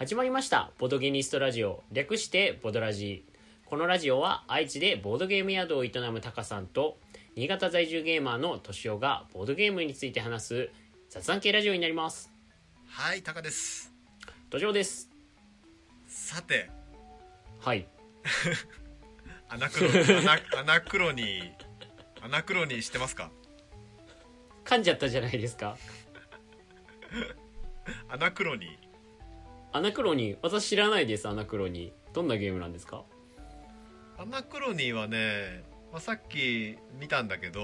始まりました。ボドゲニストラジオ。略してボドラジ。このラジオは愛知でボードゲーム宿を営むタカさんと新潟在住ゲーマーのとしおがボードゲームについて話す雑談系ラジオになります。はいタカです。としおです。さて。はい。アナクロアナクロニーアナクロニー知ってますか？噛んじゃったじゃないですか。アナクロニーアナクロニー私知らないですアナクロニー。どんなゲームなんですか？アナクロニーはね、まあ、さっき見たんだけど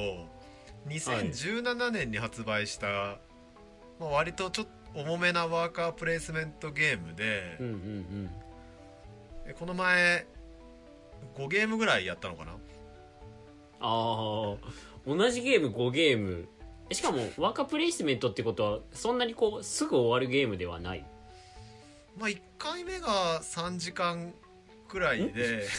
2017年に発売した、まあ、割とちょっと重めなワーカープレイスメントゲームでうん、うんうん。えこの前5ゲームぐらいやったのかな？ああ同じゲーム5ゲーム。えしかもワーカープレイスメントってことはそんなにこうすぐ終わるゲームではない？まあ1回目が3時間くらいで。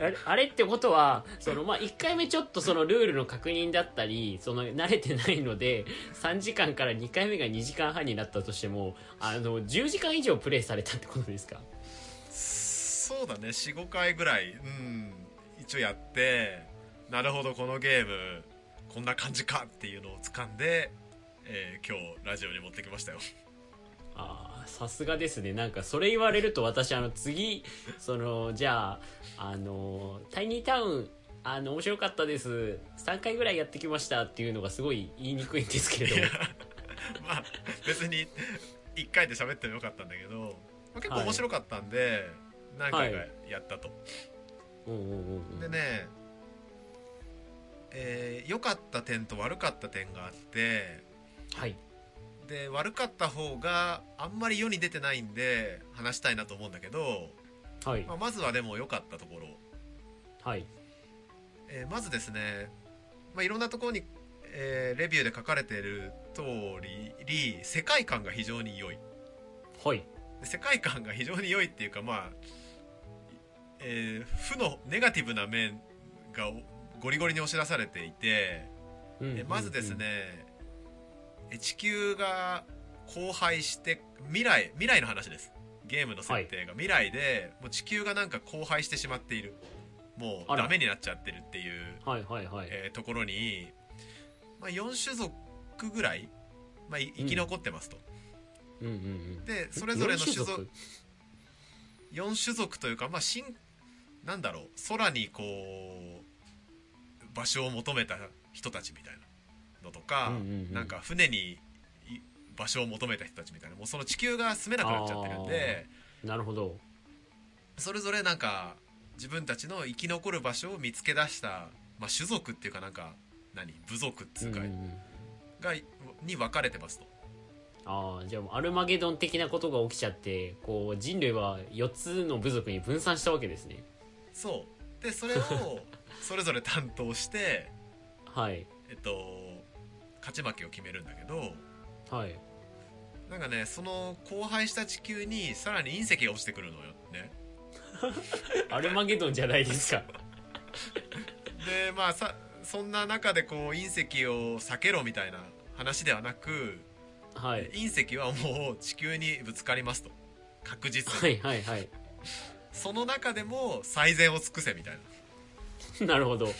あれあれってことはその、まあ、1回目ちょっとそのルールの確認だったりその慣れてないので3時間から2回目が2時間半になったとしてもあの10時間以上プレイされたってことですか？そうだね。45回ぐらい、うん、一応やってなるほどこのゲームこんな感じかっていうのを掴んで、えー今日ラジオに持ってきましたよ。ああさすがですね。なんかそれ言われると私あの次 そのじゃああのタイニータウンあの面白かったです。3回ぐらいやってきましたっていうのがすごい言いにくいんですけれどもまあ別に1回で喋ってもよかったんだけど、まあ、結構面白かったんで、何回かやったと、うんうんうんうん。でねえー良かった点と悪かった点があってはい。で悪かった方があんまり世に出てないんで話したいなと思うんだけど、はい。まあ、まずはでも良かったところ、はい。えーまずですね、まあ、いろんなところに、えーレビューで書かれている通り世界観が非常に良い。はい。で世界観が非常に良いっていうかまあ、えー負のネガティブな面がゴリゴリに押し出されていて、うんうんうんえまずですね、え地球が荒廃して未来未来の話です。ゲームの設定が。未来で、もう地球がなんか荒廃してしまっている。もうダメになっちゃってるっていう、えーところに、まあ、4種族ぐらい、まあ、い生き残ってますと、うん。うんうんでそれぞれの種四族4種族というかまあ新なんだろう空にこう場所を求めた人たちみたいなのとか、うんうんうんなんか船にい場所を求めた人たちみたいなもうその地球が住めなくなっちゃってるんでなるほど。それぞれなんか自分たちの生き残る場所を見つけ出した、まあ、種族っていうかなんか何部族っつうか、うんうんうん。がに分かれてますと。ああじゃあアルマゲドン的なことが起きちゃってこう人類は4つの部族に分散したわけですね。そう。でそれを それぞれ担当してはい。えっと勝ち負けを決めるんだけどはい。なんかねその荒廃した地球にさらに隕石が落ちてくるのよね。アルマゲドンじゃないですか。でまあさそんな中でこう隕石を避けろみたいな話ではなくはい。隕石はもう地球にぶつかりますと。確実に、はいはいはい。その中でも最善を尽くせみたいな。なるほど、ま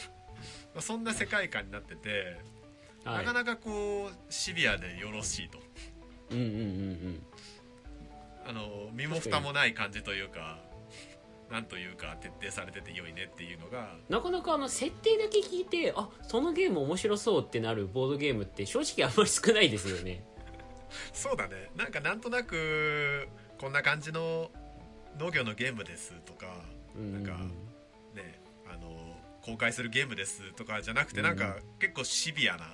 あそんな世界観になってて、はい、なかなかこうシビアでよろしいと。うんうんうんうん。あの身も蓋もない感じというかなんというか徹底されてて良いねっていうのが。なかなかあの設定だけ聞いてあそのゲーム面白そうってなるボードゲームって正直あんまり少ないですよね。そうだね。なんかなんとなくこんな感じの農業のゲームですとかうんなんかねあの公開するゲームですとかじゃなくてなんか結構シビアな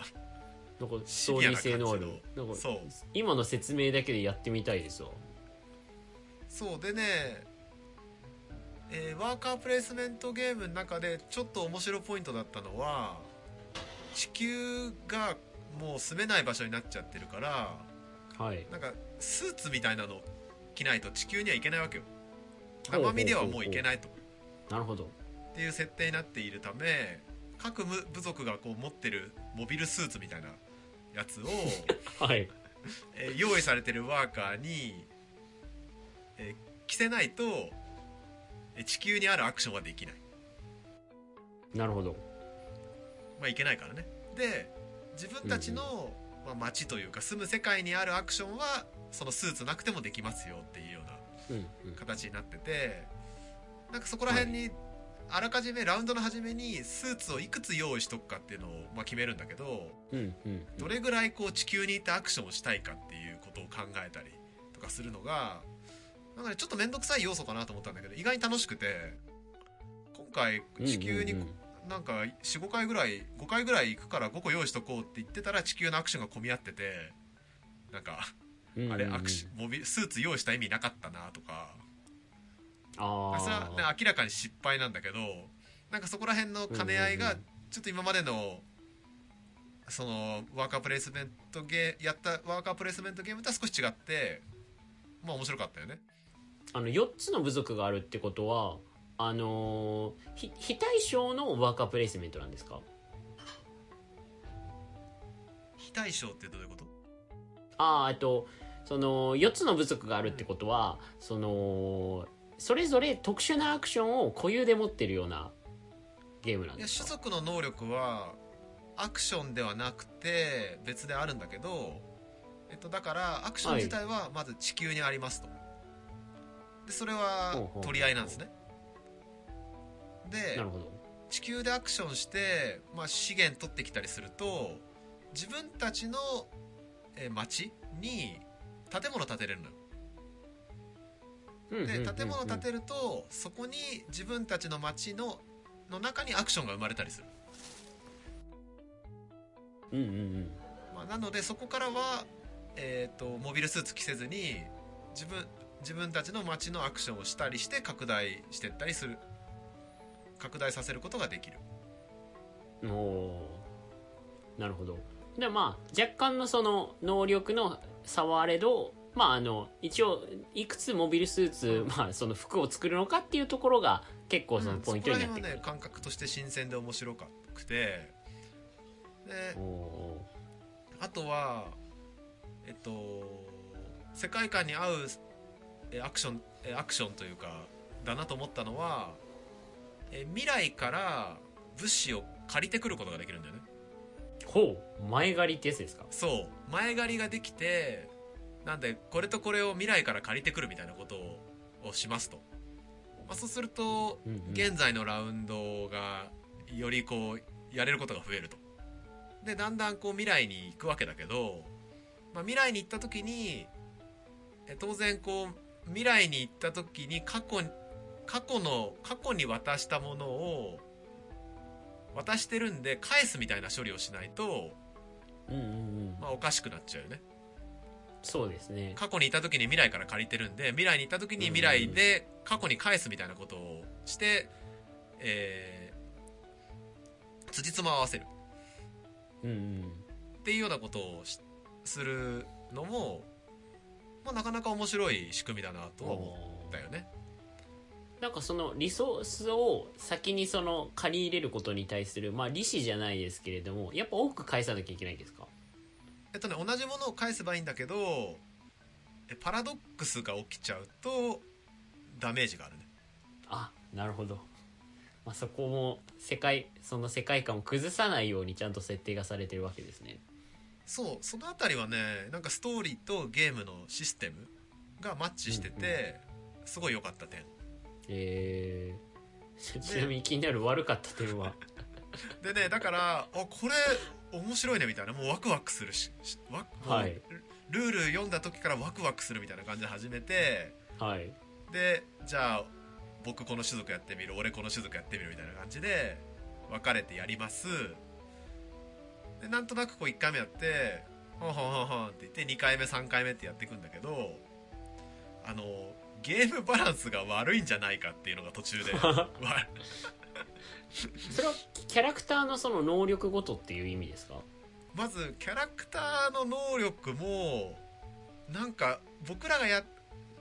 なんかスシトーリー性のある。なんかそう。今の説明だけでやってみたいですわ。そう。でね、えーワーカープレイスメントゲームの中でちょっと面白ポイントだったのは地球がもう住めない場所になっちゃってるからはい。なんかスーツみたいなの着ないと地球には行けないわけよ。生身ではもう行けないと。なるほど。っていう設定になっているため各部部族がこう持ってるモビルスーツみたいなやつを はい。えー用意されてるワーカーに、えー着せないと、えー地球にあるアクションはできない。なるほど。まあいけないからね。で自分たちの、まあ、街というか住む世界にあるアクションはそのスーツなくてもできますよっていうようなうんうん。形になっててなんかそこら辺に、あらかじめラウンドの初めにスーツをいくつ用意しとくかっていうのを、まあ、決めるんだけどうんうんどれぐらいこう地球に行ってアクションをしたいかっていうことを考えたりとかするのがなんかねちょっと面倒くさい要素かなと思ったんだけど意外に楽しくて今回地球にうんうんなんか45回ぐらい5回ぐらい行くから5個用意しとこうって言ってたら地球のアクションが混み合っててなんかうんうん。あれアクシモビスーツ用意した意味なかったなとかああそれは、ね、明らかに失敗なんだけどなんかそこら辺の兼ね合いがうんうんちょっと今までのそのワーカープレイスメントゲーやったワーカープレイスメントゲームとは少し違ってまあ面白かったよね。あの4つの部族があるってことはあのー非非対称のワーカープレイスメントなんですか？非対称ってどういうこと？ああえっとその4つの部族があるってことはそのそれぞれ特殊なアクションを固有で持ってるようなゲームなんですか？種族の能力はアクションではなくて別であるんだけど、えっと、だからアクション自体はまず地球にありますと。でそれは取り合いなんですね。でなるほど。地球でアクションして、まあ、資源取ってきたりすると自分たちの、えー町に建物建てれるのよで建物建てるとそこに自分たちの町のの中にアクションが生まれたりする、うんうんうん。まあ、なのでそこからは、えー、とモビルスーツ着せずに自分自分たちの町のアクションをしたりして拡大していったりする。拡大させることができる。おー。なるほど。でまあ若干のその能力の差はあれどまああの一応いくつモビルスーツ、まあその服を作るのかっていうところが結構そのポイントになってくる。そこら辺はね、感覚として新鮮で面白くて。であとはえっと世界観に合うえアクションえアクションというかだなと思ったのはえ未来から物資を借りてくることができるんだよね。ーほう。前借りってやつですか？そう。前借りができてなんでこれとこれを未来から借りてくるみたいなことををしますと、まあ、そうすると現在のラウンドがよりこうやれることが増えると。でだんだんこう未来に行くわけだけど、まあ、未来に行った時にえ当然こう未来に行った時に過去に過去の過去に渡したものを渡してるんで返すみたいな処理をしないと、まあ、おかしくなっちゃうよねそうですね。過去にいた時に未来から借りてるんで未来に行った時に未来で過去に返すみたいなことをして、えー、辻褄を合わせる。うんうん。っていうようなことをしするのも、まあ、なかなか面白い仕組みだなとは思ったよね。なんかそのリソースを先にその借り入れることに対するまあ利子じゃないですけれどもやっぱ多く返さなきゃいけないんですか？えっとね同じものを返せばいいんだけどえパラドックスが起きちゃうとダメージがあるね。あなるほど、まあ、そこも世界その世界観を崩さないようにちゃんと設定がされてるわけですね。そうそのあたりはねなんかストーリーとゲームのシステムがマッチしてて、すごい良かった点。えー、ちなみに気になる悪かった点は？でねだからあこれ面白いねみたいなもうワクワクするししワクはい。ルール読んだ時からワクワクするみたいな感じで始めてはい。でじゃあ僕この種族やってみる俺この種族やってみるみたいな感じで分かれてやります。でなんとなくこう1回目やってほんほんほんほんって言って2回目3回目ってやっていくんだけどあのゲームバランスが悪いんじゃないかっていうのが途中でわ それはキャラクターのその能力ごとっていう意味ですか？まずキャラクターの能力もなんか僕らがや,、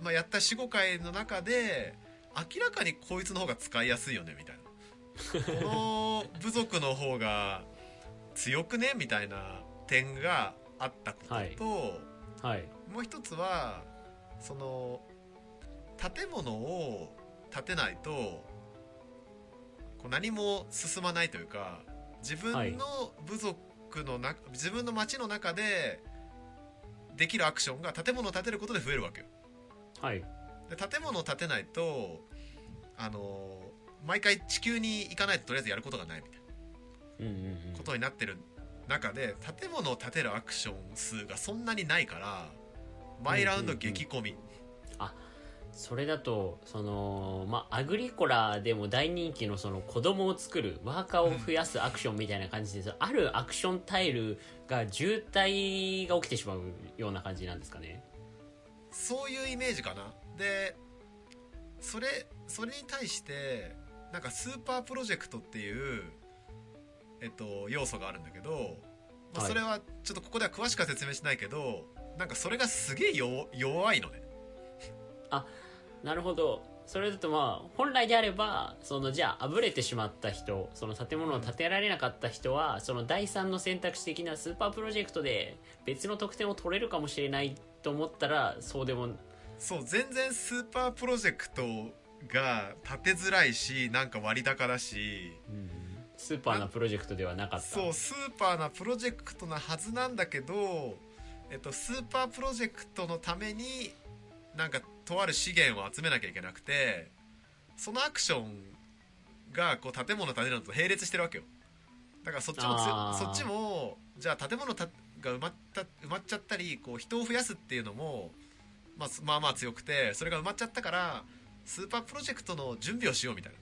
まあ、やった45回の中で明らかにこいつの方が使いやすいよねみたいな。この部族の方が強くねみたいな点があったことと、はい。はい。もう一つはその建物を建てないとこう何も進まないというか自分の部族のな、自分の町の中でできるアクションが建物を建てることで増えるわけよ。はい。で建物を建てないとあの毎回地球に行かないととりあえずやることがないみたいなことになってる中で建物を建てるアクション数がそんなにないから毎ラウンド激込み、それだとそのまあアグリコラでも大人気のその子供を作るワーカーを増やすアクションみたいな感じで、あるアクションタイルが渋滞が起きてしまうような感じなんですかね。そういうイメージかな。でそれそれに対してなんかスーパープロジェクトっていう、えっと、要素があるんだけど、まあ、はい。それはちょっとここでは詳しくは説明しないけどなんかそれがすげえ弱弱いのねなるほど。それだとまあ本来であればそのじゃああぶれてしまった人その建物を建てられなかった人はその第三の選択肢的なスーパープロジェクトで別の得点を取れるかもしれないと思ったらそうでもそう全然スーパープロジェクトが立てづらいしなんか割高だしスーパーなプロジェクトではなかった。そうスーパーなプロジェクトなはずなんだけど、えっと、スーパープロジェクトのためになんかとある資源を集めなきゃいけなくてそのアクションがこう建物を建てるのと並列してるわけよ。だからそっちもそっちもじゃあ建物たが埋まった埋まっちゃったりこう人を増やすっていうのも、まあ、すまあまあ強くてそれが埋まっちゃったからスーパープロジェクトの準備をしようみたい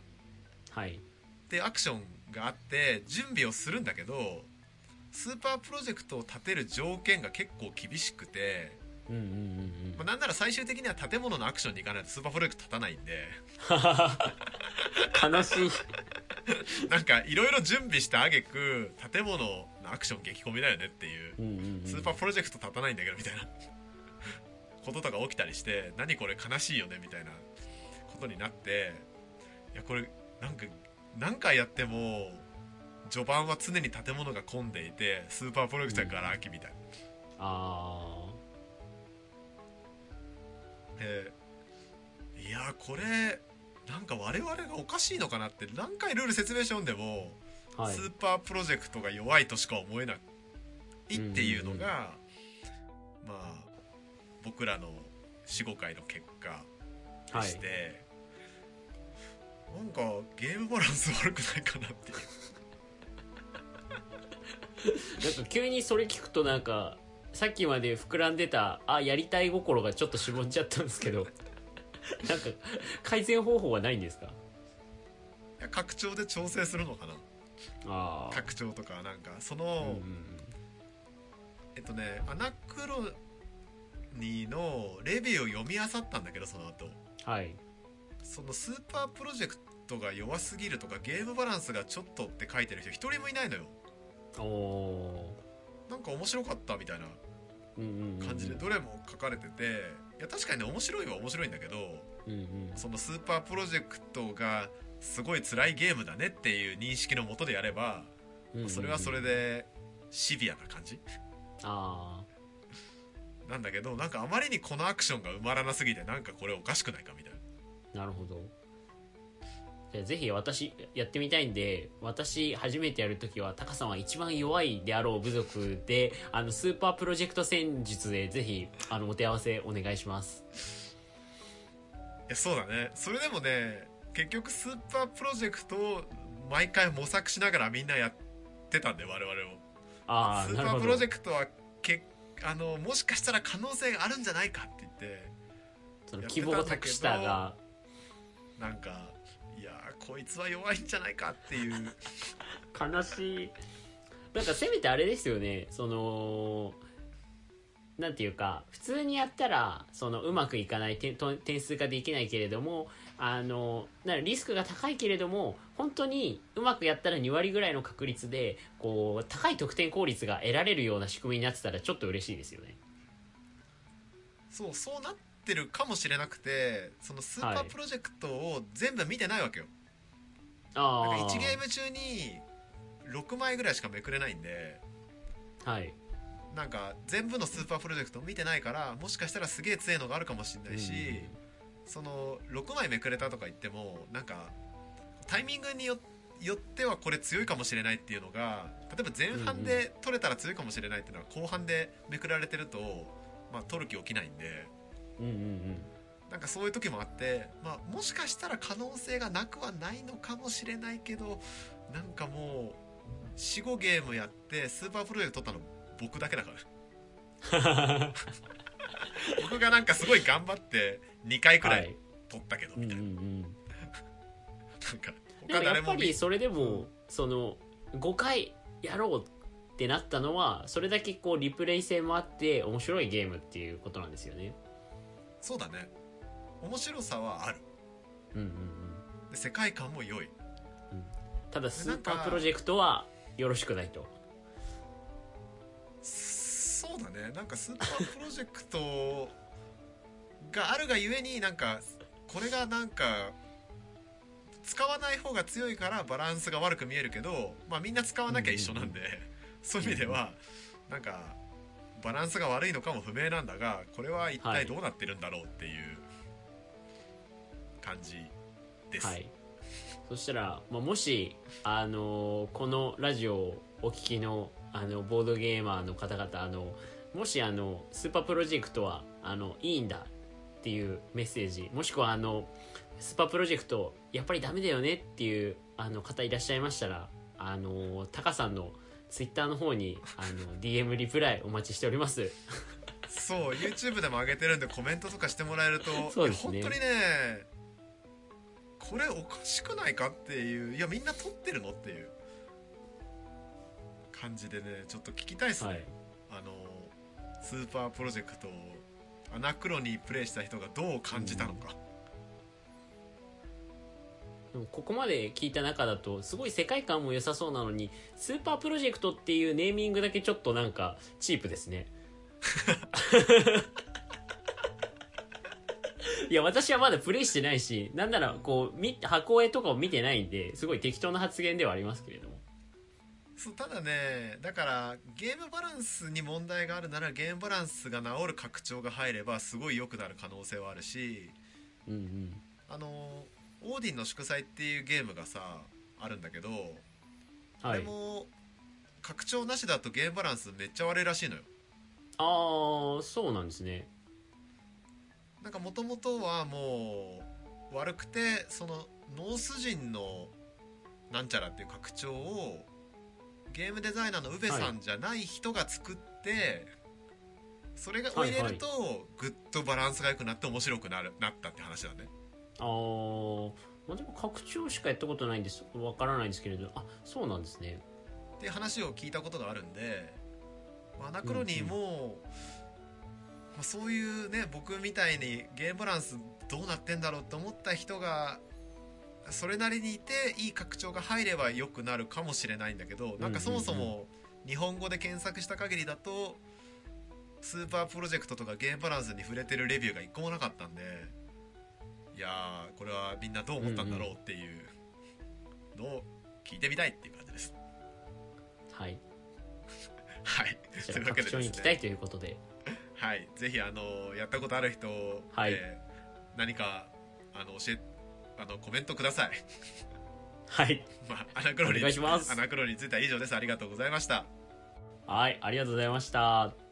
な。はい。ってアクションがあって準備をするんだけどスーパープロジェクトを建てる条件が結構厳しくて、うんうんうんうん。まあ、なんなら最終的には建物のアクションに行かないとスーパープロジェクト立たないんで。悲しい。なんかいろいろ準備した挙句建物のアクション激混みだよねっていう。うんうんうん。スーパープロジェクト立たないんだけどみたいな。こととか起きたりして何これ悲しいよねみたいなことになって。いやこれなんか何回やっても序盤は常に建物が混んでいてスーパープロジェクトがガラ空きみたいな、あえーいやこれなんか我々がおかしいのかなって何回ルール説明書読んでも、あはい。スーパープロジェクトが弱いとしか思えないっていうのが、まあ僕らの45回の結果はいでして、なんかゲームバランス悪くないかなっていう。なんか急にそれ聞くとなんかさっきまで膨らんでたあやりたい心がちょっとしぼんじゃったんですけど なんか改善方法はないんですか？拡張で調整するのかな。ああ拡張とかなんかその、うんうんえっとねアナクロニーのレビューを読み漁ったんだけどその後。はい。そのスーパープロジェクトが弱すぎるとかゲームバランスがちょっとって書いてる人一人もいないのよ。おおなんか面白かったみたいな感じでどれも書かれてていや確かにね面白いは面白いんだけどうんうん。そのスーパープロジェクトがすごい辛いゲームだねっていう認識のもとでやればうんうんそれはそれでシビアな感じ？あなんだけどなんかあまりにこのアクションが埋まらなすぎてなんかこれおかしくないかみたいな。あなるほどぜひ私やってみたいんで私初めてやるときはタカさんは一番弱いであろう部族であのスーパープロジェクト戦術でぜひあのお手合わせお願いします。いやそうだね。それでもね結局スーパープロジェクトを毎回模索しながらみんなやってたんで我々もスーパーああなるほどプロジェクトはけあのもしかしたら可能性があるんじゃないかって言ってその希望を託したがなんかいやーこいつは弱いんじゃないかっていう。悲しい。なんかせめてあれですよね。そのなんていうか普通にやったらそのうまくいかない点と点数ができないけれどもあのなリスクが高いけれども本当にうまくやったら2割ぐらいの確率でこう高い得点効率が得られるような仕組みになってたらちょっと嬉しいですよね。そうそうなってるかもしれなくてそのスーパはい。ープロジェクトを全部見てないわけよ、ああなんか1ゲーム中に6枚ぐらいしかめくれないんではい。なんか全部のスーパープロジェクト見てないからもしかしたらすげえ強いのがあるかもしれないし、その6枚めくれたとか言ってもなんかタイミングによよってはこれ強いかもしれないっていうのが例えば前半で取れたら強いかもしれないっていうのは後半でめくられてると、まあ、取る気起きないんでうんうんうん。なんかそういう時もあって、まあ、もしかしたら可能性がなくはないのかもしれないけどなんかもう45ゲームやってスーパープロジェクト取ったの僕だけだから。僕がなんかすごい頑張って2回くらはい。い取ったけどうんうんみたいな,、うんなんかでもやっぱりそれでもその5回やろうってなったのはそれだけこうリプレイ性もあって面白いゲームっていうことなんですよねそうだね。面白さはある。うんうんうん。で世界観も良い。ただスーパープロジェクトはよろしくないと。そうだね。なんかスーパープロジェクトがあるがゆえになんかこれがなんか使わない方が強いからバランスが悪く見えるけど、まあ、みんな使わなきゃ一緒なんで、そういう意味ではなんかバランスが悪いのかも不明なんだがこれは一体どうなってるんだろうっていう感じです、はい。そしたら、まあ、もし、あのこのラジオをお聞きのあのボードゲーマーの方々あのもしあのスーパープロジェクトはあのいいんだっていうメッセージもしくはあのスーパープロジェクトやっぱりダメだよねっていうあの方いらっしゃいましたらあのタカさんのツイッターの方にあの DM リプライお待ちしております。そう YouTube でも上げてるんでコメントとかしてもらえるとそうですね。本当にねこれおかしくないかっていういやみんな取ってるのっていう。感じでねちょっと聞きたいですね、はい。あのスーパープロジェクトをアナクロニープレイした人がどう感じたのか、でもここまで聞いた中だとすごい世界観も良さそうなのにスーパープロジェクトっていうネーミングだけちょっとなんかチープですね。いや私はまだプレイしてないしなんならこうみ箱絵とかを見てないんですごい適当な発言ではありますけれども。そうただねだからゲームバランスに問題があるならゲームバランスが治る拡張が入ればすごい良くなる可能性はあるしうんうん。あのオーディンの祝祭っていうゲームがさあるんだけど、あはい。れも拡張なしだとゲームバランスめっちゃ悪いらしいのよ。ああそうなんですね。なんかもともとはもう悪くてそのノース人のなんちゃらっていう拡張をゲームデザイナーの宇部さんじゃない人が作って、それがを入れるとぐっとバランスが良くなって面白くなるなったって話だねああでも拡張しかやったことないんです。わからないんですけれど。あそうなんですね。って話を聞いたことがあるんで、まあアナクロニーも、まあ、そういうね僕みたいにゲームバランスどうなってんだろうって思った人がそれなりにいていい拡張が入れば良くなるかもしれないんだけどなんかそもそも日本語で検索した限りだとスーパープロジェクトとかゲームバランスに触れてるレビューが一個もなかったんでいやーこれはみんなどう思ったんだろうっていうのを聞いてみたいっていう感じです。はい。はい、というわけでですね。行きたいということで。はい、ぜひあのやったことある人、はい。えー何かあの教えあのコメントください。はい。まあアナクロにお願いします。アナクロについては以上です。ありがとうございました。はい。ありがとうございました